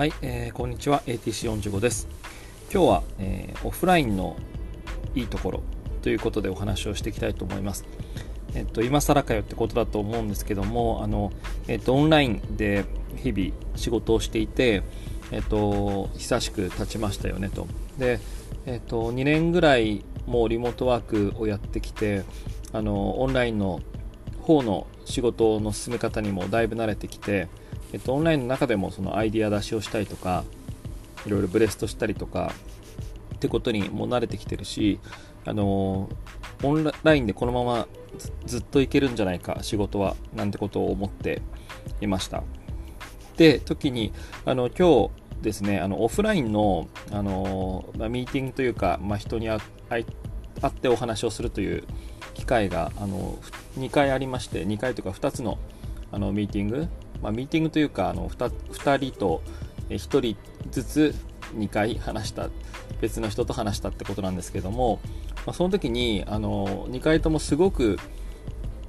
はい、えー、こんにちは。ATC45 です。今日は、えー、オフラインのいいところということでお話をしていきたいと思います。えっと今更かよってことだと思うんですけどもあの、えっと、オンラインで日々仕事をしていてえっと久しく経ちましたよねと。でえっと2年ぐらいもうリモートワークをやってきてあのオンラインの方の仕事の進め方にもだいぶ慣れてきてえっと、オンラインの中でもそのアイディア出しをしたりとかいろいろブレストしたりとかってことにも慣れてきてるしあのオンラインでこのままずっといけるんじゃないか仕事はなんてことを思っていました。で時にあの今日ですねあのオフラインのあの、まあ、ミーティングというか、まあ、人に会ってお話をするという機会があの2回ありまして2回というか2つのあのミーティングまあ、ミーティングというかあの 2, 2人と1人ずつ2回話した別の人と話したってことなんですけども、まあ、その時にあの2回ともすごく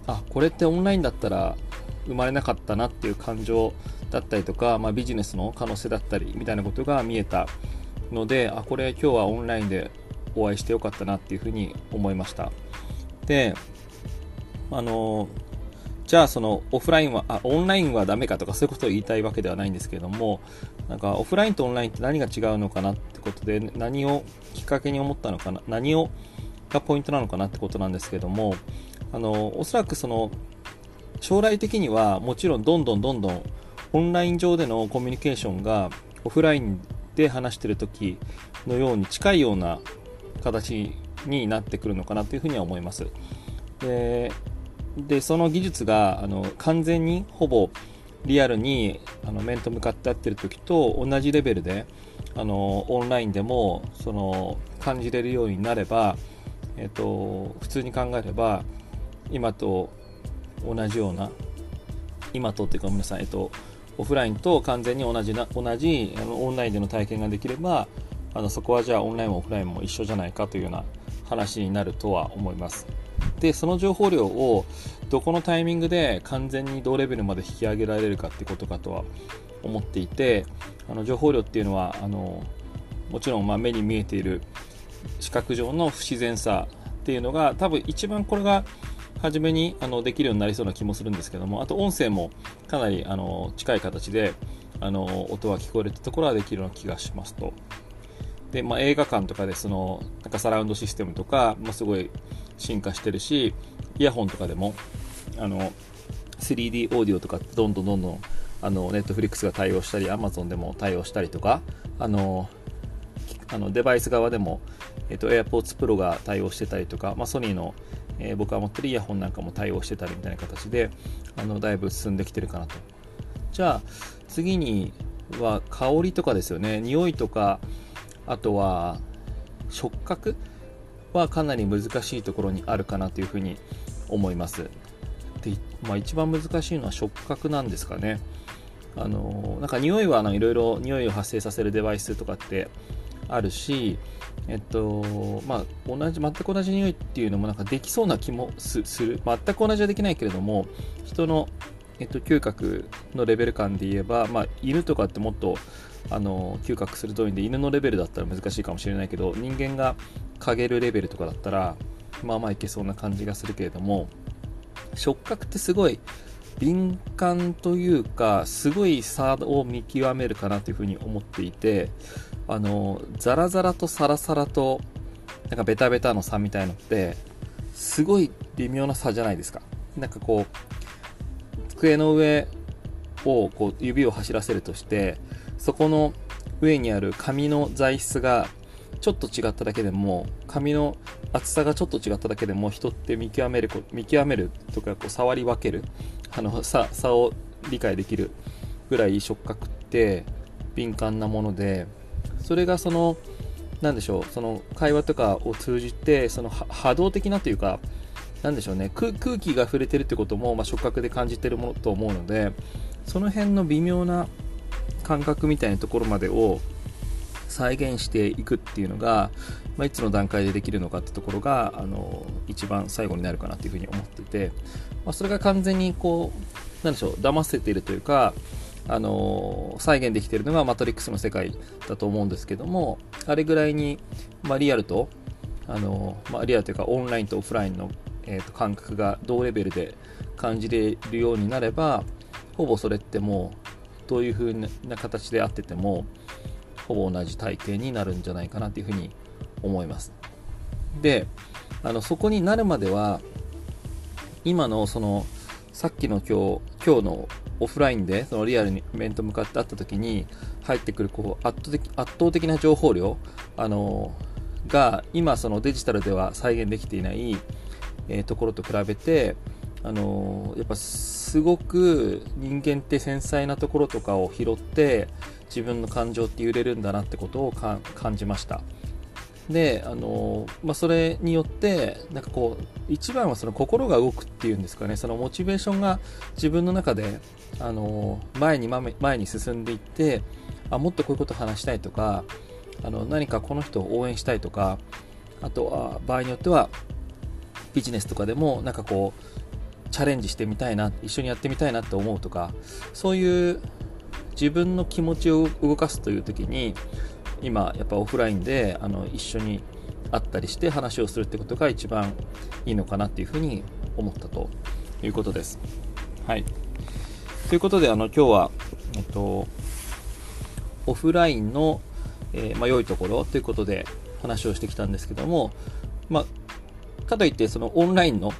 あこれってオンラインだったら生まれなかったなっていう感情だったりとか、まあ、ビジネスの可能性だったりみたいなことが見えたのであこれ今日はオンラインでお会いしてよかったなっていうふうに思いました。であのじゃあそのオフラインはあオンラインはダメかとかそういうことを言いたいわけではないんですけれどもなんかオフラインとオンラインって何が違うのかなってことで何をきっかけに思ったのかな何をがポイントなのかなってことなんですけどもあのおそらくその将来的にはもちろんどんどんどんどんオンライン上でのコミュニケーションがオフラインで話してる時のように近いような形になってくるのかなというふうには思います。ででその技術があの完全にほぼリアルにあの面と向かってやってる時と同じレベルであのオンラインでもその感じれるようになれば、えっと、普通に考えれば今と同じような今とっていうか皆さん、えっと、オフラインと完全に同じな同じあのオンラインでの体験ができればあのそこはじゃあオンラインもオフラインも一緒じゃないかというような話になるとは思います。でその情報量をどこのタイミングで完全に同レベルまで引き上げられるかってことかとは思っていてあの情報量っていうのはあのもちろんま目に見えている視覚上の不自然さっていうのが多分一番これが初めにあのできるようになりそうな気もするんですけどもあと音声もかなりあの近い形であの音は聞こえるってところはできるような気がしますと。で、まあ、映画館とかでそのなんかサラウンドシステムとか、まあ、すごい進化してるしイヤホンとかでもあの 3D オーディオとかどんどんどんどんあのネットフリックスが対応したり Amazon でも対応したりとかあのあのデバイス側でも、えっと、AirPods Pro が対応してたりとか、まあ、ソニーの、えー、僕が持ってるイヤホンなんかも対応してたりみたいな形であのだいぶ進んできてるかなと。じゃあ次には香りとかですよね。匂いとかあとは触覚はかなり難しいところにあるかなというふうに思います。で、まあ、一番難しいのは触覚なんですかね。あのなんか匂いはいろいろ匂いを発生させるデバイスとかってあるし、えっとまあ、同じ全く同じ匂いっていうのもなんかできそうな気もする全く同じはできないけれども人の、えっと、嗅覚のレベル感で言えば、まあ、犬とかってもっとあの嗅覚鋭いんで犬のレベルだったら難しいかもしれないけど人間が嗅げるレベルとかだったらまあまあいけそうな感じがするけれども触覚ってすごい敏感というかすごい差を見極めるかなというふうに思っていてあのザラザラとサラサラとなんかベタベタの差みたいのってすごい微妙な差じゃないですか。なんかこう机の上をこう指を走らせるとしてそこの上にある紙の材質がちょっと違っただけでも紙の厚さがちょっと違っただけでも人って見極める見極めるとかこう触り分けるあの差差を理解できるぐらい触覚って敏感なものでそれがその何でしょうその会話とかを通じてその波動的なというか何でしょうね空気が触れてるってことも、まあ、触覚で感じてるものと思うのでその辺の微妙な感覚みたいなところまでを再現していくっていうのが、まあ、いつの段階でできるのかってところがあの一番最後になるかなっていうふうに思ってて、まあ、それが完全にこうなんでしょう騙せているというかあの再現できてるのがマトリックスの世界だと思うんですけどもあれぐらいに、まあ、リアルとあの、まあ、リアルというかオンラインとオフラインの、えー、と感覚が同レベルで感じれるようになればほぼそれってもうどういう風な形であっててもほぼ同じ体験になるんじゃないかなというふうに思います。であのそこになるまでは今のそのさっきの今日今日のオフラインでそのリアルに面と向かって会った時に入ってくるこう圧倒的圧倒的な情報量あのが今そのデジタルでは再現できていない、え、ところと比べてあのやっぱすごく人間って繊細なところとかを拾って自分の感情って揺れるんだなってことを感じました。であの、まあ、それによってなんかこう一番はその心が動くっていうんですかね。そのモチベーションが自分の中であの前に前に進んでいってあもっとこういうこと話したいとかあの何かこの人を応援したいとかあとは場合によってはビジネスとかでもなんかこうチャレンジしてみたいな一緒にやってみたいなって思うとかそういう自分の気持ちを動かすという時に今やっぱオフラインであの一緒に会ったりして話をするってことが一番いいのかなっていうふうに思ったということです。はい。ということであの今日は、えっと、オフラインの、えー、まあ、良いところということで話をしてきたんですけども、まあ、かといってそのオンラインの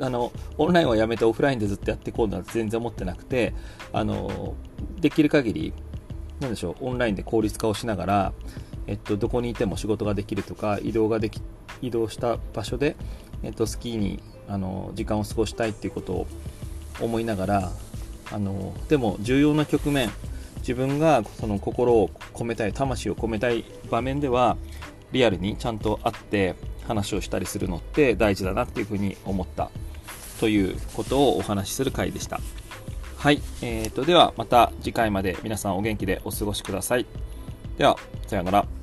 あのオンラインはやめてオフラインでずっとやっていこうなんて全然思ってなくてあのできる限りなでしょうオンラインで効率化をしながら、えっと、どこにいても仕事ができるとか移動ができ移動した場所で、えっと、スキーにあの時間を過ごしたいっていうことを思いながらあのでも重要な局面自分がその心を込めたい魂を込めたい場面ではリアルにちゃんと会って話をしたりするのって大事だなっていうふうに思ったということをお話しする回でした。はい。えーと、ではまた次回まで皆さんお元気でお過ごしください。では、さようなら。